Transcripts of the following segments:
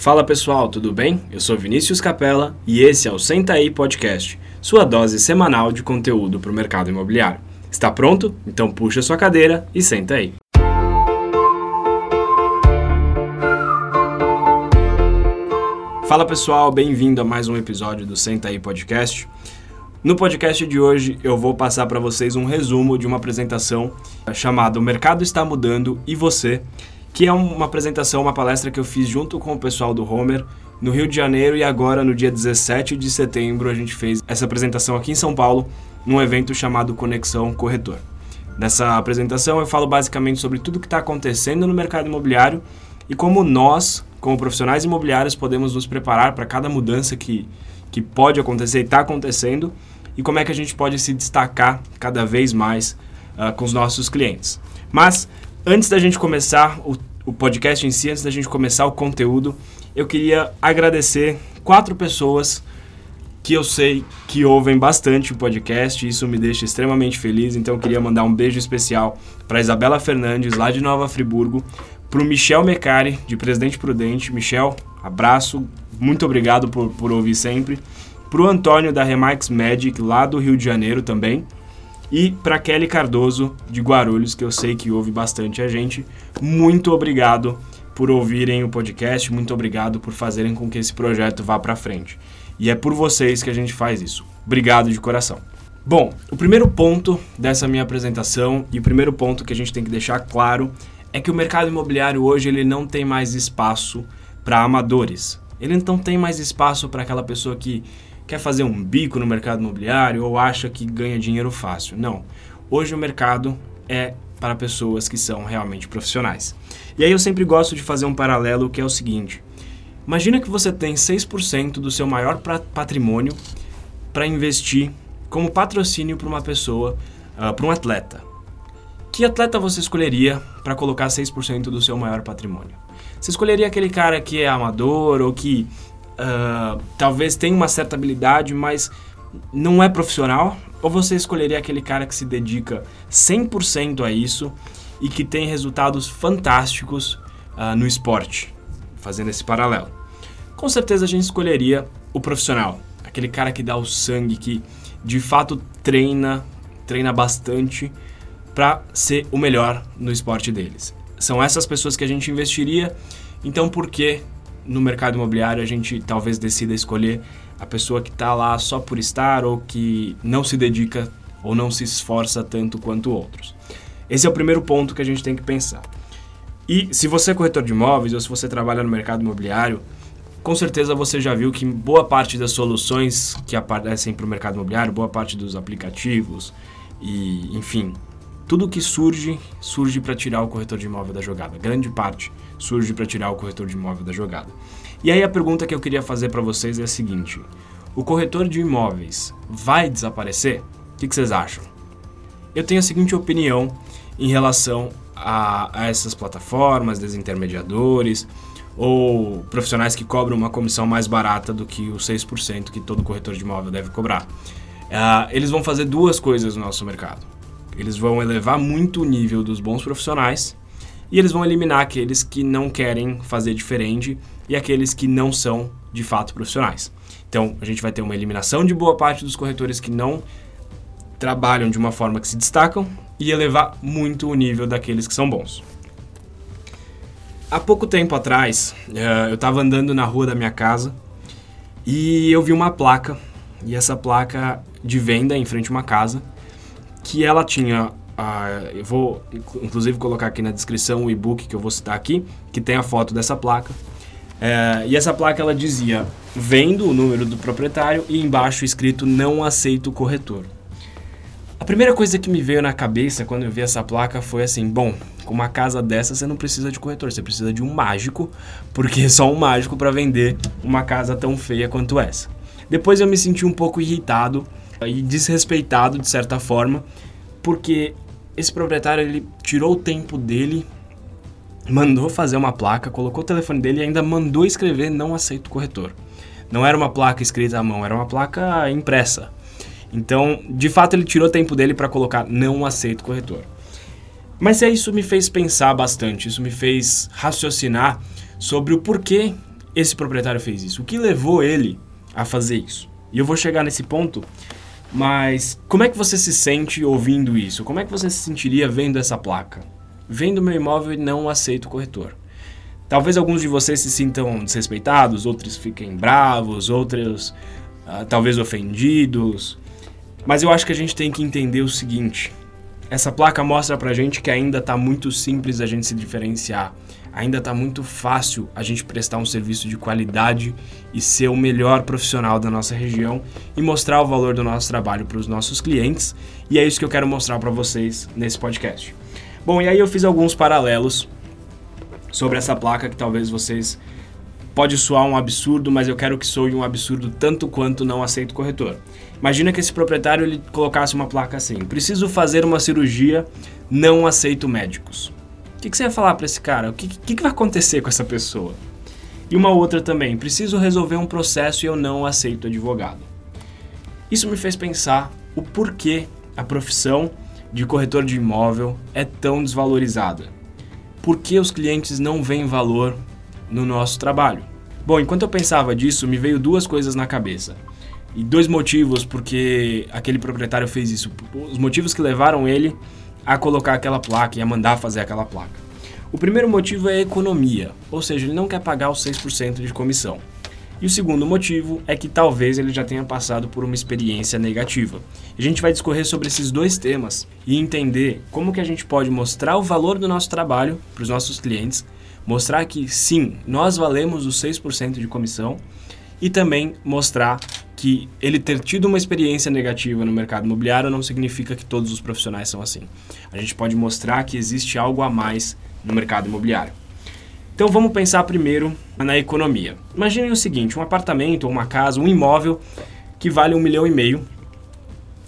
Fala pessoal, tudo bem? Eu sou Vinícius Capella e esse é o Senta aí Podcast, sua dose semanal de conteúdo para o mercado imobiliário. Está pronto? Então puxa sua cadeira e senta aí. Fala pessoal, bem-vindo a mais um episódio do Senta aí Podcast. No podcast de hoje eu vou passar para vocês um resumo de uma apresentação chamada O Mercado está Mudando e Você, que é uma apresentação, uma palestra que eu fiz junto com o pessoal do Homer no Rio de Janeiro e agora no dia 17 de setembro a gente fez essa apresentação aqui em São Paulo num evento chamado Conexão Corretor. Nessa apresentação eu falo basicamente sobre tudo o que está acontecendo no mercado imobiliário e como nós, como profissionais imobiliários, podemos nos preparar para cada mudança que, que pode acontecer e está acontecendo e como é que a gente pode se destacar cada vez mais uh, com os nossos clientes. Mas Antes da gente começar o, o podcast em si, antes da gente começar o conteúdo, eu queria agradecer quatro pessoas que eu sei que ouvem bastante o podcast, isso me deixa extremamente feliz, então eu queria mandar um beijo especial para Isabela Fernandes, lá de Nova Friburgo, para o Michel Mecari, de Presidente Prudente. Michel, abraço, muito obrigado por, por ouvir sempre. Para o Antônio, da Remax Magic, lá do Rio de Janeiro também. E para Kelly Cardoso, de Guarulhos, que eu sei que ouve bastante a gente, muito obrigado por ouvirem o podcast, muito obrigado por fazerem com que esse projeto vá para frente. E é por vocês que a gente faz isso. Obrigado de coração. Bom, o primeiro ponto dessa minha apresentação e o primeiro ponto que a gente tem que deixar claro é que o mercado imobiliário hoje ele não tem mais espaço para amadores. Ele não tem mais espaço para aquela pessoa que quer fazer um bico no mercado imobiliário ou acha que ganha dinheiro fácil. Não. Hoje o mercado é para pessoas que são realmente profissionais. E aí eu sempre gosto de fazer um paralelo que é o seguinte: imagina que você tem 6% do seu maior patrimônio para investir como patrocínio para uma pessoa, uh, para um atleta. Que atleta você escolheria para colocar 6% do seu maior patrimônio? Você escolheria aquele cara que é amador ou que uh, talvez tenha uma certa habilidade, mas não é profissional? Ou você escolheria aquele cara que se dedica 100% a isso e que tem resultados fantásticos uh, no esporte? Fazendo esse paralelo. Com certeza a gente escolheria o profissional, aquele cara que dá o sangue, que de fato treina, treina bastante para ser o melhor no esporte deles. São essas pessoas que a gente investiria. Então, por que no mercado imobiliário a gente talvez decida escolher a pessoa que está lá só por estar ou que não se dedica ou não se esforça tanto quanto outros. Esse é o primeiro ponto que a gente tem que pensar. E se você é corretor de imóveis ou se você trabalha no mercado imobiliário, com certeza você já viu que boa parte das soluções que aparecem para o mercado imobiliário, boa parte dos aplicativos e, enfim, tudo que surge, surge para tirar o corretor de imóvel da jogada. Grande parte surge para tirar o corretor de imóvel da jogada. E aí a pergunta que eu queria fazer para vocês é a seguinte: o corretor de imóveis vai desaparecer? O que, vocês acham? Eu tenho a seguinte opinião em relação a, a essas plataformas, desintermediadores ou profissionais que cobram uma comissão mais barata do que os 6% que todo corretor de imóvel deve cobrar. Uh, eles vão fazer duas coisas no nosso mercado. Eles vão elevar muito o nível dos bons profissionais e eles vão eliminar aqueles que não querem fazer diferente e aqueles que não são de fato profissionais. Então, a gente vai ter uma eliminação de boa parte dos corretores que não trabalham de uma forma que se destacam e elevar muito o nível daqueles que são bons. Há pouco tempo atrás, eh, eu estava andando na rua da minha casa e eu vi uma placa, e essa placa de venda em frente a uma casa, que ela tinha Uh, eu vou inclusive colocar aqui na descrição o e-book que eu vou citar aqui, que tem a foto dessa placa. Uh, e essa placa ela dizia: vendo o número do proprietário e embaixo escrito não aceito corretor. A primeira coisa que me veio na cabeça quando eu vi essa placa foi assim: bom, com uma casa dessa você não precisa de corretor, você precisa de um mágico, porque é só um mágico para vender uma casa tão feia quanto essa. Depois eu me senti um pouco irritado e desrespeitado de certa forma, porque esse proprietário ele tirou o tempo dele, mandou fazer uma placa, colocou o telefone dele e ainda mandou escrever não aceito corretor. Não era uma placa escrita à mão, era uma placa impressa. Então, de fato, ele tirou o tempo dele para colocar não aceito corretor. Mas é isso me fez pensar bastante, isso me fez raciocinar sobre o porquê esse proprietário fez isso? O que levou ele a fazer isso? E eu vou chegar nesse ponto, mas como é que você se sente ouvindo isso? Como é que você se sentiria vendo essa placa? Vendo meu imóvel e não aceito corretor. Talvez alguns de vocês se sintam desrespeitados, outros fiquem bravos, outros uh, talvez ofendidos. Mas eu acho que a gente tem que entender o seguinte: essa placa mostra pra gente que ainda está muito simples a gente se diferenciar. Ainda está muito fácil a gente prestar um serviço de qualidade e ser o melhor profissional da nossa região e mostrar o valor do nosso trabalho para os nossos clientes. E é isso que eu quero mostrar para vocês nesse podcast. Bom, e aí eu fiz alguns paralelos sobre essa placa que talvez vocês pode soar um absurdo, mas eu quero que soe um absurdo tanto quanto não aceito corretor. Imagina que esse proprietário ele colocasse uma placa assim: preciso fazer uma cirurgia, não aceito médicos. O que, que você ia falar para esse cara? O que, que, que vai acontecer com essa pessoa? E uma outra também: preciso resolver um processo e eu não aceito advogado. Isso me fez pensar o porquê a profissão de corretor de imóvel é tão desvalorizada por que os clientes não veem valor no nosso trabalho? Bom, enquanto eu pensava disso, me veio duas coisas na cabeça. E dois motivos porque aquele proprietário fez isso. Os motivos que levaram ele a colocar aquela placa e a mandar fazer aquela placa. O primeiro motivo é economia, ou seja, ele não quer pagar os 6% de comissão. E o segundo motivo é que talvez ele já tenha passado por uma experiência negativa. A gente vai discorrer sobre esses dois temas e entender como que a gente pode mostrar o valor do nosso trabalho para os nossos clientes, mostrar que sim, nós valemos os 6% de comissão e também mostrar que ele ter tido uma experiência negativa no mercado imobiliário não significa que todos os profissionais são assim. A gente pode mostrar que existe algo a mais no mercado imobiliário. Então vamos pensar primeiro na economia. Imaginem o seguinte: um apartamento, uma casa, um imóvel que vale um milhão e meio.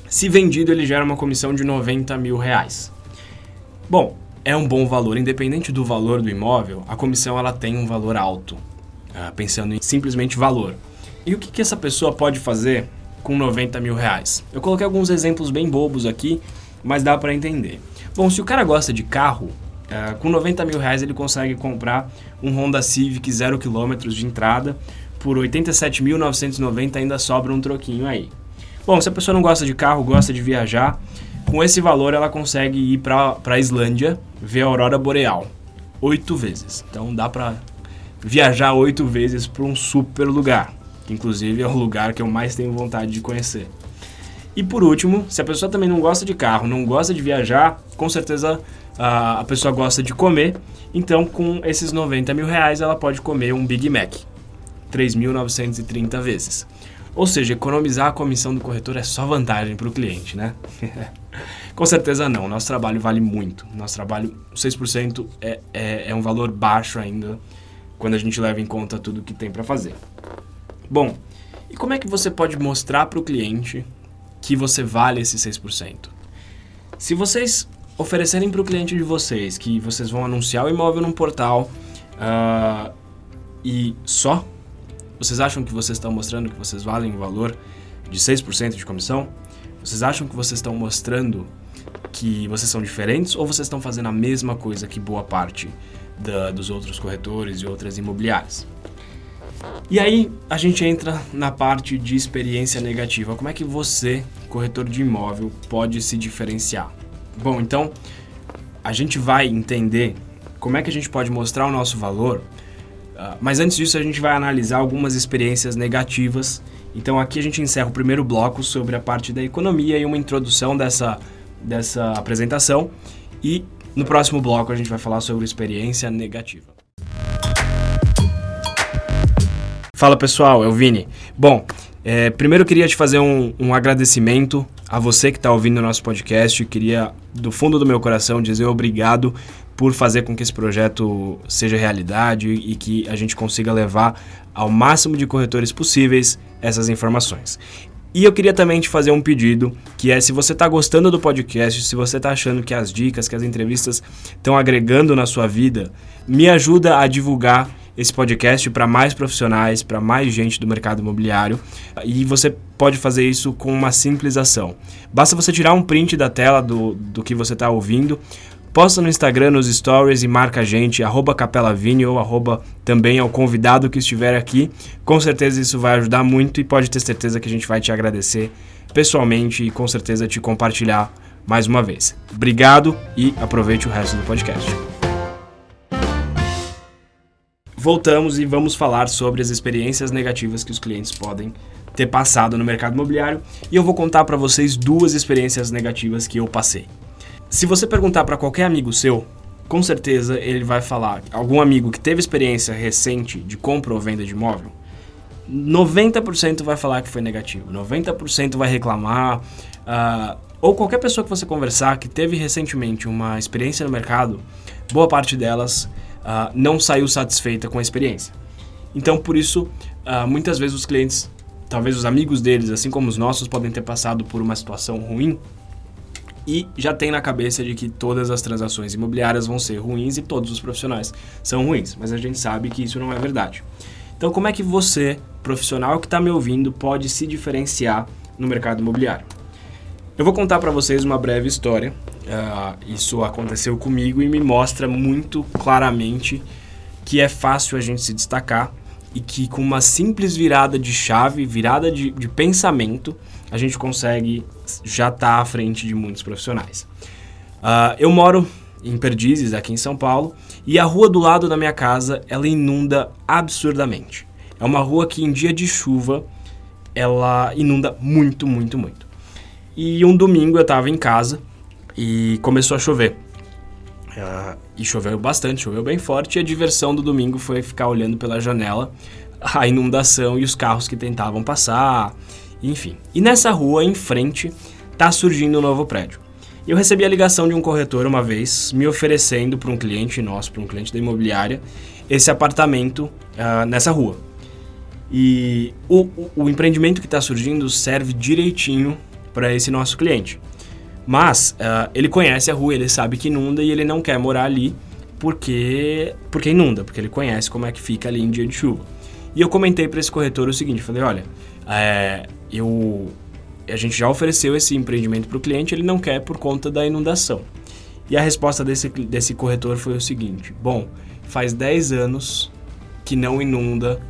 Se vendido, ele gera uma comissão de 90 mil reais. Bom, é um bom valor, independente do valor do imóvel, a comissão ela tem um valor alto, pensando em simplesmente valor. E o que, que essa pessoa pode fazer com 90 mil reais? Eu coloquei alguns exemplos bem bobos aqui, mas dá para entender. Bom, se o cara gosta de carro, Uh, com 90 mil reais ele consegue comprar um Honda Civic 0 km de entrada. Por 87.990 ainda sobra um troquinho aí. Bom, se a pessoa não gosta de carro, gosta de viajar, com esse valor ela consegue ir para a Islândia ver a aurora boreal oito vezes. Então dá para viajar oito vezes para um super lugar, que inclusive é o lugar que eu mais tenho vontade de conhecer. E por último, se a pessoa também não gosta de carro, não gosta de viajar, com certeza a, a pessoa gosta de comer, então com esses 90 mil reais ela pode comer um Big Mac 3.930 vezes. Ou seja, economizar a comissão do corretor é só vantagem para o cliente, né? Com certeza não, nosso trabalho vale muito. Nosso trabalho, 6% é, é, é um valor baixo ainda quando a gente leva em conta tudo que tem para fazer. Bom, e como é que você pode mostrar para o cliente que você vale esse 6%? Se vocês oferecerem para o cliente de vocês que vocês vão anunciar o imóvel num portal uh, e só, vocês acham que vocês estão mostrando que vocês valem o valor de 6% de comissão? Vocês acham que vocês estão mostrando que vocês são diferentes ou vocês estão fazendo a mesma coisa que boa parte da, dos outros corretores e outras imobiliárias? E aí a gente entra na parte de experiência negativa. Como é que você, corretor de imóvel, pode se diferenciar? Bom, então a gente vai entender como é que a gente pode mostrar o nosso valor, uh, mas antes disso a gente vai analisar algumas experiências negativas. Então aqui a gente encerra o primeiro bloco sobre a parte da economia e uma introdução dessa, dessa apresentação. E no próximo bloco a gente vai falar sobre experiência negativa. Fala pessoal, é o Vini. Bom, é, primeiro queria te fazer um, um agradecimento a você que está ouvindo o nosso podcast. Queria, do fundo do meu coração, dizer obrigado por fazer com que esse projeto seja realidade e que a gente consiga levar ao máximo de corretores possíveis essas informações. E eu queria também te fazer um pedido, que é se você está gostando do podcast, se você está achando que as dicas, que as entrevistas estão agregando na sua vida, me ajuda a divulgar esse podcast para mais profissionais, para mais gente do mercado imobiliário. E você pode fazer isso com uma simples ação. Basta você tirar um print da tela do, do que você está ouvindo, posta no Instagram, nos stories e marca a gente, arroba capelavini ou arroba também ao convidado que estiver aqui. Com certeza isso vai ajudar muito e pode ter certeza que a gente vai te agradecer pessoalmente e com certeza te compartilhar mais uma vez. Obrigado e aproveite o resto do podcast. Voltamos e vamos falar sobre as experiências negativas que os clientes podem ter passado no mercado imobiliário e eu vou contar para vocês duas experiências negativas que eu passei. Se você perguntar para qualquer amigo seu, com certeza ele vai falar, algum amigo que teve experiência recente de compra ou venda de imóvel, 90% vai falar que foi negativo, 90% vai reclamar, uh, ou qualquer pessoa que você conversar que teve recentemente uma experiência no mercado, boa parte delas uh, não saiu satisfeita com a experiência. Então, por isso, uh, muitas vezes os clientes talvez os amigos deles, assim como os nossos, podem ter passado por uma situação ruim e já tem na cabeça de que todas as transações imobiliárias vão ser ruins e todos os profissionais são ruins, mas a gente sabe que isso não é verdade. Então, como é que você, profissional que está me ouvindo, pode se diferenciar no mercado imobiliário? Eu vou contar para vocês uma breve história. Uh, isso aconteceu comigo e me mostra muito claramente que é fácil a gente se destacar e que com uma simples virada de chave, virada de, de pensamento, a gente consegue já estar tá à frente de muitos profissionais. Uh, eu moro em Perdizes, aqui em São Paulo, e a rua do lado da minha casa ela inunda absurdamente. É uma rua que em dia de chuva ela inunda muito, muito, muito. E um domingo eu estava em casa e começou a chover. Uh, e choveu bastante, choveu bem forte, e a diversão do domingo foi ficar olhando pela janela a inundação e os carros que tentavam passar, enfim. E nessa rua, em frente, tá surgindo um novo prédio. Eu recebi a ligação de um corretor uma vez, me oferecendo para um cliente nosso, para um cliente da imobiliária, esse apartamento uh, nessa rua. E o, o, o empreendimento que está surgindo serve direitinho para esse nosso cliente. Mas uh, ele conhece a rua, ele sabe que inunda e ele não quer morar ali porque, porque inunda, porque ele conhece como é que fica ali em dia de chuva. E eu comentei para esse corretor o seguinte, falei, olha, é, eu, a gente já ofereceu esse empreendimento para o cliente, ele não quer por conta da inundação. E a resposta desse, desse corretor foi o seguinte, bom, faz 10 anos que não inunda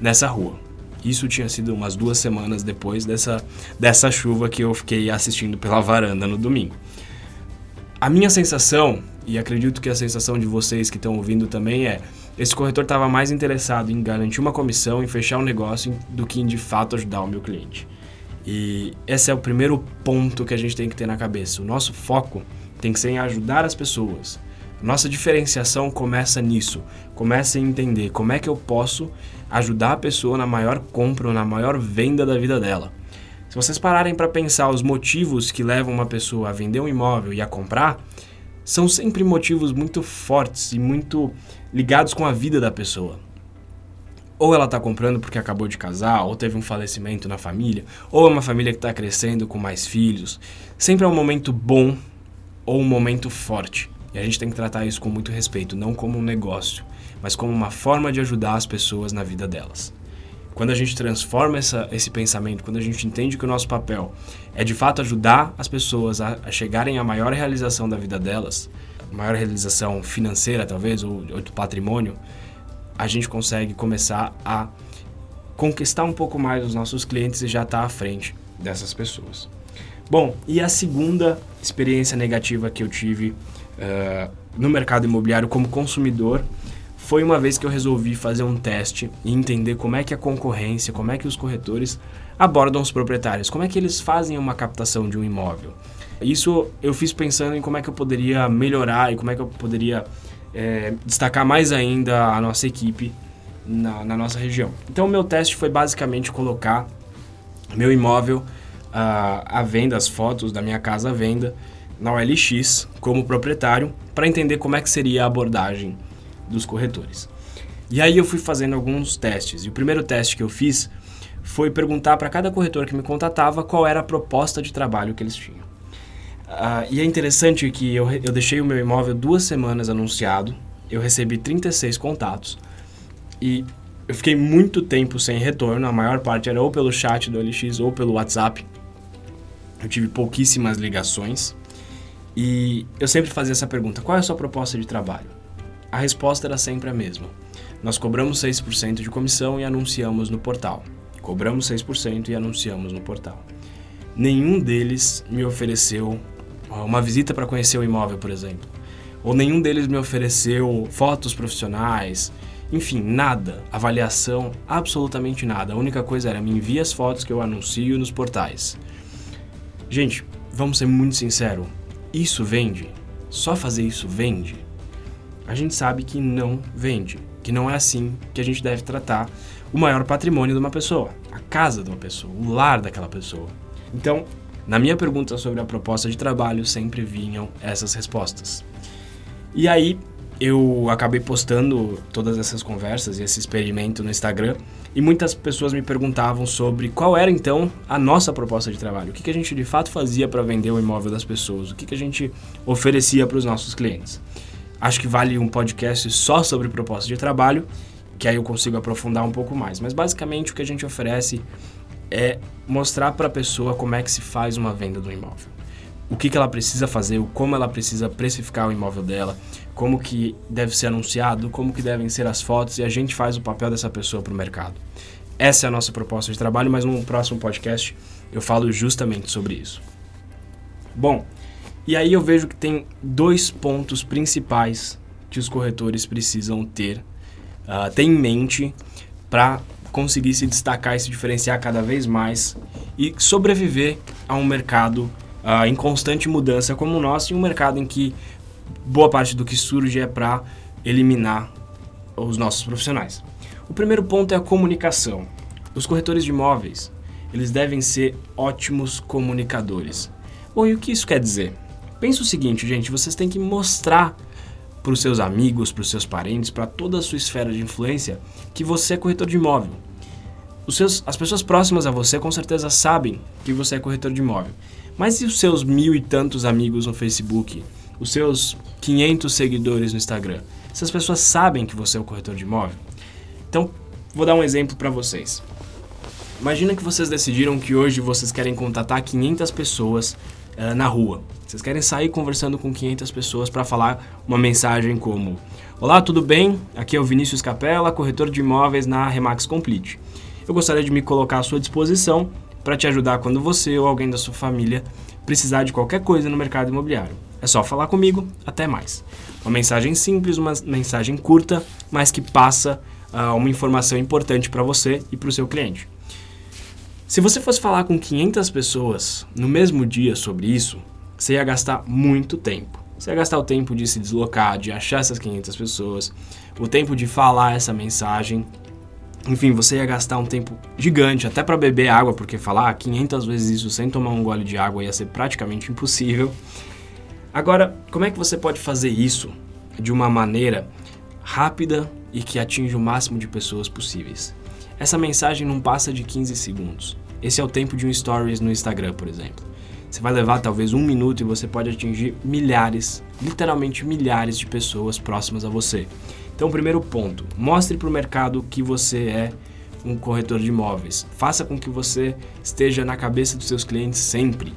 nessa rua. Isso tinha sido umas duas semanas depois dessa, dessa chuva que eu fiquei assistindo pela varanda no domingo. A minha sensação, e acredito que a sensação de vocês que estão ouvindo também é, esse corretor estava mais interessado em garantir uma comissão, em fechar um negócio, do que em de fato ajudar o meu cliente. E esse é o primeiro ponto que a gente tem que ter na cabeça. O nosso foco tem que ser em ajudar as pessoas. Nossa diferenciação começa nisso. Começa em entender como é que eu posso ajudar a pessoa na maior compra ou na maior venda da vida dela. Se vocês pararem para pensar os motivos que levam uma pessoa a vender um imóvel e a comprar, são sempre motivos muito fortes e muito ligados com a vida da pessoa. Ou ela está comprando porque acabou de casar, ou teve um falecimento na família, ou é uma família que está crescendo com mais filhos. Sempre é um momento bom ou um momento forte. E a gente tem que tratar isso com muito respeito, não como um negócio, mas como uma forma de ajudar as pessoas na vida delas. Quando a gente transforma essa, esse pensamento, quando a gente entende que o nosso papel é de fato ajudar as pessoas a, a chegarem à maior realização da vida delas, maior realização financeira talvez, ou, ou do patrimônio, a gente consegue começar a conquistar um pouco mais os nossos clientes e já estar tá à frente dessas pessoas. Bom, e a segunda experiência negativa que eu tive uh, no mercado imobiliário como consumidor foi uma vez que eu resolvi fazer um teste e entender como é que a concorrência, como é que os corretores abordam os proprietários, como é que eles fazem uma captação de um imóvel. Isso eu fiz pensando em como é que eu poderia melhorar e como é que eu poderia é, destacar mais ainda a nossa equipe na, na, nossa região. Então, o meu teste foi basicamente colocar meu imóvel uh, à venda, as fotos da minha casa à venda na OLX como proprietário para entender como é que seria a abordagem dos corretores. E aí eu fui fazendo alguns testes. E o primeiro teste que eu fiz foi perguntar para cada corretor que me contatava qual era a proposta de trabalho que eles tinham. Uh, e é interessante que eu, eu deixei o meu imóvel duas semanas anunciado, eu recebi 36 contatos e eu fiquei muito tempo sem retorno, a maior parte era ou pelo chat do LX ou pelo WhatsApp. Eu tive pouquíssimas ligações E eu sempre fazia essa pergunta: qual é a sua proposta de trabalho? A resposta era sempre a mesma. Nós cobramos 6% de comissão e anunciamos no portal. Cobramos 6% e anunciamos no portal. Nenhum deles me ofereceu uma visita para conhecer o imóvel, por exemplo. Ou nenhum deles me ofereceu fotos profissionais, enfim, nada. Avaliação, absolutamente nada. A única coisa era me envie as fotos que eu anuncio nos portais. Gente, vamos ser muito sinceros. Isso vende? Só fazer isso vende? A gente sabe que não vende. Que não é assim que a gente deve tratar o maior patrimônio de uma pessoa, a casa de uma pessoa, o lar daquela pessoa. Então, na minha pergunta sobre a proposta de trabalho, sempre vinham essas respostas. E aí, eu acabei postando todas essas conversas e esse experimento no Instagram e muitas pessoas me perguntavam sobre qual era então a nossa proposta de trabalho, o que, que a gente de fato fazia para vender o imóvel das pessoas, o que, que a gente oferecia para os nossos clientes. Acho que vale um podcast só sobre proposta de trabalho, que aí eu consigo aprofundar um pouco mais. Mas basicamente o que a gente oferece é mostrar para a pessoa como é que se faz uma venda do imóvel o que, que ela precisa fazer, como ela precisa precificar o imóvel dela, como que deve ser anunciado, como que devem ser as fotos e a gente faz o papel dessa pessoa para o mercado. Essa é a nossa proposta de trabalho, mas no próximo podcast eu falo justamente sobre isso. Bom, e aí eu vejo que tem dois pontos principais que os corretores precisam ter, uh, ter em mente para conseguir se destacar e se diferenciar cada vez mais e sobreviver a um mercado uh, em constante mudança como o nosso, em um mercado em que boa parte do que surge é para eliminar os nossos profissionais. O primeiro ponto é a comunicação. Os corretores de imóveis, eles devem ser ótimos comunicadores. Bom, e o que isso quer dizer? Pensa o seguinte, gente, vocês têm que mostrar para os seus amigos, para os seus parentes, para toda a sua esfera de influência que você é corretor de imóvel. Os seus, as pessoas próximas a você com certeza sabem que você é corretor de imóvel. Mas e os seus mil e tantos amigos no Facebook? Os seus 500 seguidores no Instagram? Essas pessoas sabem que você é o corretor de imóvel? Então, vou dar um exemplo para vocês. Imagina que vocês decidiram que hoje vocês querem contatar 500 pessoas uh, na rua. Vocês querem sair conversando com 500 pessoas para falar uma mensagem como: Olá, tudo bem? Aqui é o Vinícius Capella, corretor de imóveis na Remax Complete. Eu gostaria de me colocar à sua disposição para te ajudar quando você ou alguém da sua família precisar de qualquer coisa no mercado imobiliário. É só falar comigo, até mais. Uma mensagem simples, uma mensagem curta, mas que passa uh, uma informação importante para você e para o seu cliente. Se você fosse falar com 500 pessoas no mesmo dia sobre isso, você ia gastar muito tempo. Você ia gastar o tempo de se deslocar, de achar essas 500 pessoas, o tempo de falar essa mensagem enfim, você ia gastar um tempo gigante até para beber água, porque falar 500 vezes isso sem tomar um gole de água ia ser praticamente impossível. Agora, como é que você pode fazer isso de uma maneira rápida e que atinja o máximo de pessoas possíveis? Essa mensagem não passa de 15 segundos. Esse é o tempo de um stories no Instagram, por exemplo. Você vai levar talvez um minuto e você pode atingir milhares, literalmente milhares de pessoas próximas a você. Então, primeiro ponto, mostre para o mercado que você é um corretor de imóveis. Faça com que você esteja na cabeça dos seus clientes sempre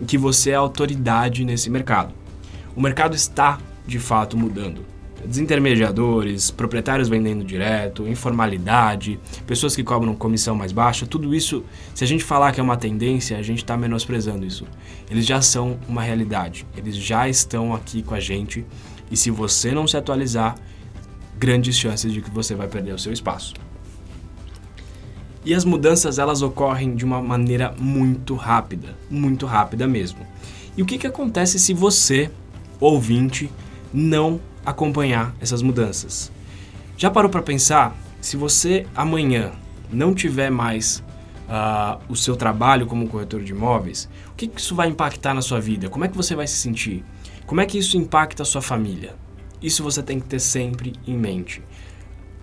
e que você é autoridade nesse mercado. O mercado está de fato mudando. Desintermediadores, proprietários vendendo direto, informalidade, pessoas que cobram comissão mais baixa, tudo isso, se a gente falar que é uma tendência, a gente está menosprezando isso. Eles já são uma realidade, eles já estão aqui com a gente e se você não se atualizar, grandes chances de que você vai perder o seu espaço. E as mudanças elas ocorrem de uma maneira muito rápida, muito rápida mesmo. E o que, que acontece se você, ouvinte, não acompanhar essas mudanças? Já parou para pensar se você amanhã não tiver mais uh, o seu trabalho como corretor de imóveis, o que, que isso vai impactar na sua vida? Como é que você vai se sentir? Como é que isso impacta a sua família? Isso você tem que ter sempre em mente.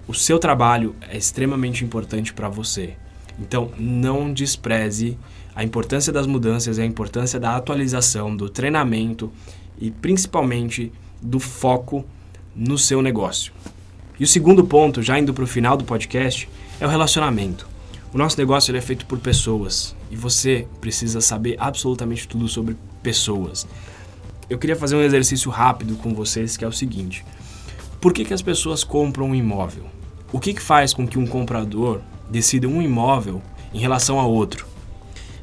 O seu trabalho é extremamente importante para você. Então, não despreze a importância das mudanças a importância da atualização, do treinamento e principalmente do foco no seu negócio. E o segundo ponto, já indo para o final do podcast, é o relacionamento. O nosso negócio é feito por pessoas e você precisa saber absolutamente tudo sobre pessoas. eu queria fazer um exercício rápido com vocês que é o seguinte: por que, que as pessoas compram um imóvel? O que, que faz com que um comprador decida um imóvel em relação a outro?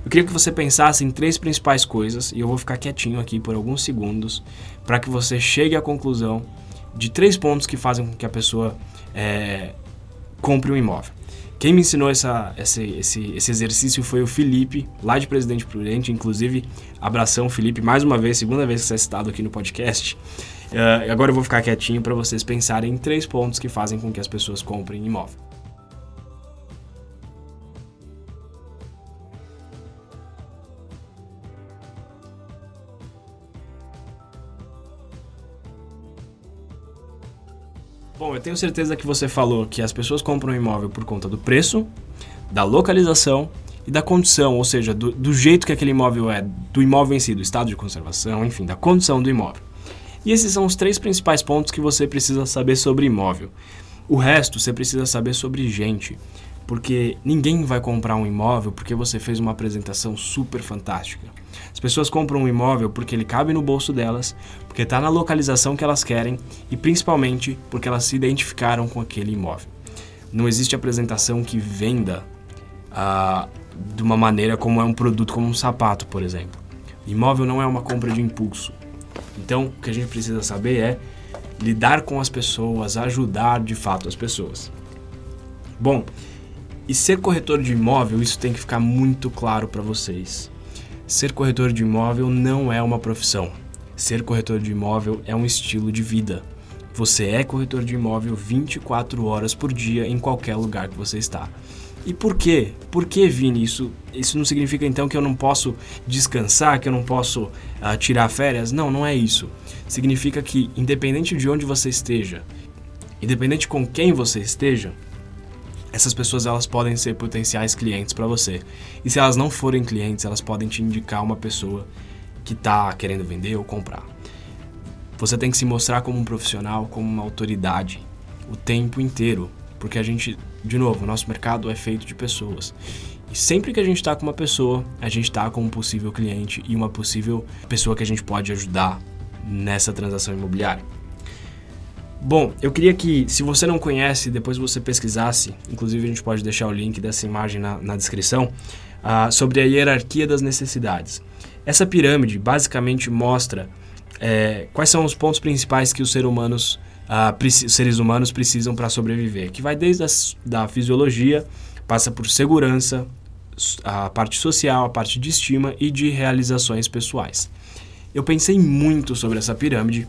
Eu queria que você pensasse em três principais coisas e eu vou ficar quietinho aqui por alguns segundos para que você chegue à conclusão de três pontos que fazem com que a pessoa é, compre um imóvel. Quem me ensinou essa, esse, esse, esse exercício foi o Felipe, lá de Presidente Prudente. Inclusive, abração, Felipe, mais uma vez, segunda vez que você é citado aqui no podcast. Uh, agora eu vou ficar quietinho para vocês pensarem em três pontos que fazem com que as pessoas comprem imóvel. Eu tenho certeza que você falou que as pessoas compram um imóvel por conta do preço, da localização e da condição, ou seja, do, do, jeito que aquele imóvel é, do imóvel em si, do estado de conservação, enfim, da condição do imóvel. E esses são os três principais pontos que você precisa saber sobre imóvel. O resto você precisa saber sobre gente, porque ninguém vai comprar um imóvel porque você fez uma apresentação super fantástica. As pessoas compram um imóvel porque ele cabe no bolso delas, porque está na localização que elas querem e principalmente porque elas se identificaram com aquele imóvel. Não existe apresentação que venda ah, de uma maneira como é um produto, como um sapato, por exemplo. Imóvel não é uma compra de impulso. Então, o que a gente precisa saber é lidar com as pessoas, ajudar de fato as pessoas. Bom, e ser corretor de imóvel, isso tem que ficar muito claro para vocês. Ser corretor de imóvel não é uma profissão. Ser corretor de imóvel é um estilo de vida. Você é corretor de imóvel 24 horas por dia em qualquer lugar que você está. E por quê? Por que, Vini? Isso, isso não significa então que eu não posso descansar, que eu não posso uh, tirar férias? Não, não é isso. Significa que, independente de onde você esteja, independente com quem você esteja, essas pessoas elas podem ser potenciais clientes para você. E se elas não forem clientes, elas podem te indicar uma pessoa que está querendo vender ou comprar. Você tem que se mostrar como um profissional, como uma autoridade o tempo inteiro, porque a gente, de novo, o nosso mercado é feito de pessoas. E sempre que a gente está com uma pessoa, a gente está com um possível cliente e uma possível pessoa que a gente pode ajudar nessa transação imobiliária. Bom, eu queria que, se você não conhece, depois você pesquisasse, inclusive a gente pode deixar o link dessa imagem na, na descrição, uh, sobre a hierarquia das necessidades. Essa pirâmide basicamente mostra é, quais são os pontos principais que os seres humanos, uh, seres humanos precisam para sobreviver, que vai desde a da fisiologia, passa por segurança, a parte social, a parte de estima e de realizações pessoais. Eu pensei muito sobre essa pirâmide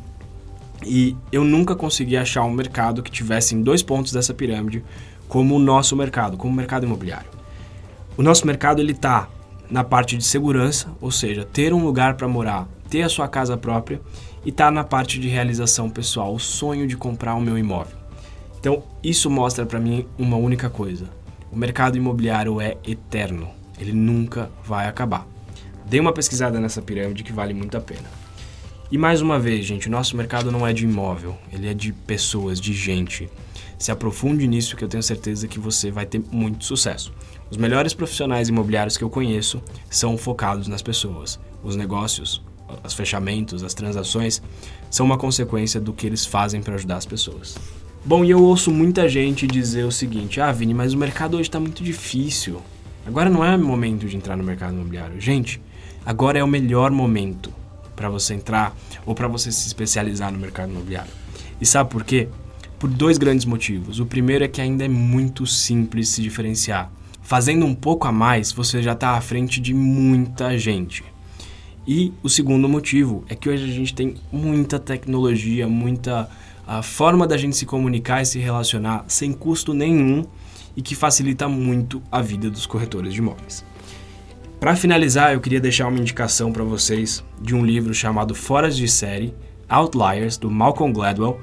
e eu nunca consegui achar um mercado que tivesse em dois pontos dessa pirâmide como o nosso mercado, como o mercado imobiliário. O nosso mercado ele está na parte de segurança, ou seja, ter um lugar para morar, ter a sua casa própria, e está na parte de realização pessoal, o sonho de comprar o meu imóvel. Então, isso mostra para mim uma única coisa: o mercado imobiliário é eterno, ele nunca vai acabar. Dê uma pesquisada nessa pirâmide que vale muito a pena. E mais uma vez, gente, o nosso mercado não é de imóvel, ele é de pessoas, de gente. Se aprofunde nisso que eu tenho certeza que você vai ter muito sucesso. Os melhores profissionais imobiliários que eu conheço são focados nas pessoas. Os negócios, os fechamentos, as transações são uma consequência do que eles fazem para ajudar as pessoas. Bom, e eu ouço muita gente dizer o seguinte: ah, Vini, mas o mercado hoje está muito difícil. Agora não é o momento de entrar no mercado imobiliário. Gente, agora é o melhor momento para você entrar ou para você se especializar no mercado imobiliário. E sabe por quê? Por dois grandes motivos. O primeiro é que ainda é muito simples se diferenciar. Fazendo um pouco a mais, você já está à frente de muita gente. E o segundo motivo é que hoje a gente tem muita tecnologia, muita a forma da gente se comunicar e se relacionar sem custo nenhum e que facilita muito a vida dos corretores de imóveis. Para finalizar, eu queria deixar uma indicação para vocês de um livro chamado Foras de Série, Outliers, do Malcolm Gladwell.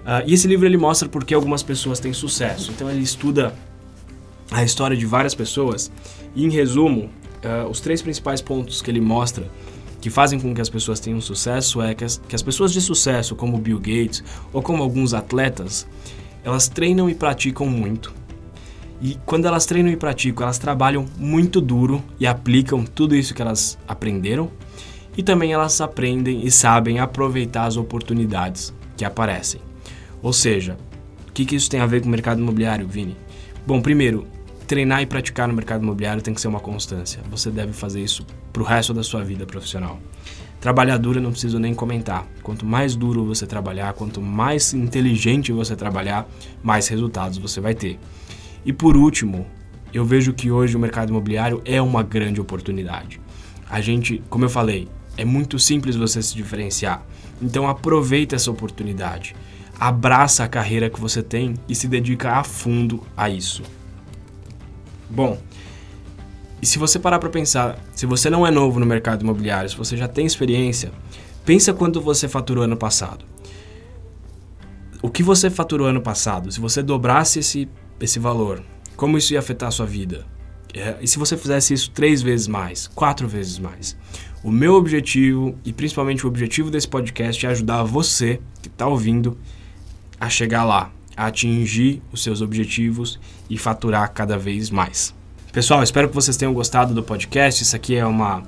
Uh, e esse livro ele mostra por que algumas pessoas têm sucesso. Então ele estuda a história de várias pessoas e, em resumo, uh, os três principais pontos que ele mostra que fazem com que as pessoas tenham sucesso é que as, que as pessoas de sucesso, como Bill Gates ou como alguns atletas, elas treinam e praticam muito e quando elas treinam e praticam, elas trabalham muito duro e aplicam tudo isso que elas aprenderam. e também elas aprendem e sabem aproveitar as oportunidades que aparecem. Ou seja, o que, que isso tem a ver com o mercado imobiliário, Vini? Bom, primeiro, treinar e praticar no mercado imobiliário tem que ser uma constância. Você deve fazer isso para o resto da sua vida profissional. Trabalhar duro não preciso nem comentar. Quanto mais duro você trabalhar, quanto mais inteligente você trabalhar, mais resultados você vai ter. E por último, eu vejo que hoje o mercado imobiliário é uma grande oportunidade. A gente, como eu falei, é muito simples você se diferenciar. Então aproveita essa oportunidade. Abraça a carreira que você tem e se dedica a fundo a isso. Bom, e se você parar para pensar, se você não é novo no mercado imobiliário, se você já tem experiência, pensa quanto você faturou ano passado. O que você faturou ano passado, se você dobrasse esse, esse valor, como isso ia afetar a sua vida? É, e se você fizesse isso três vezes mais, quatro vezes mais? O meu objetivo, e principalmente o objetivo desse podcast, é ajudar você que está ouvindo a chegar lá, a atingir os seus objetivos e faturar cada vez mais. Pessoal, espero que vocês tenham gostado do podcast. Isso aqui é uma,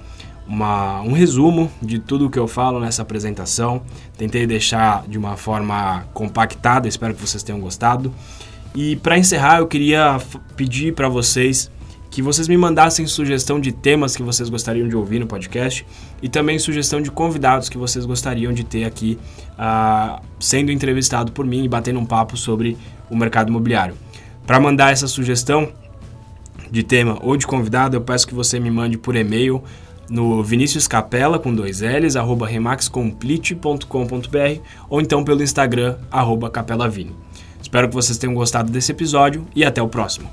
uma, um resumo de tudo o que eu falo nessa apresentação. Tentei deixar de uma forma compactada, espero que vocês tenham gostado. E para encerrar, eu queria pedir para vocês que vocês me mandassem sugestão de temas que vocês gostariam de ouvir no podcast e também sugestão de convidados que vocês gostariam de ter aqui uh, sendo entrevistado por mim e batendo um papo sobre o mercado imobiliário. Para mandar essa sugestão de tema ou de convidado, eu peço que você me mande por e-mail no Vinícius Capela com dois L's, arroba remaxcomplete.com.br ou então pelo Instagram, arroba capelavini. Espero que vocês tenham gostado desse episódio e até o próximo.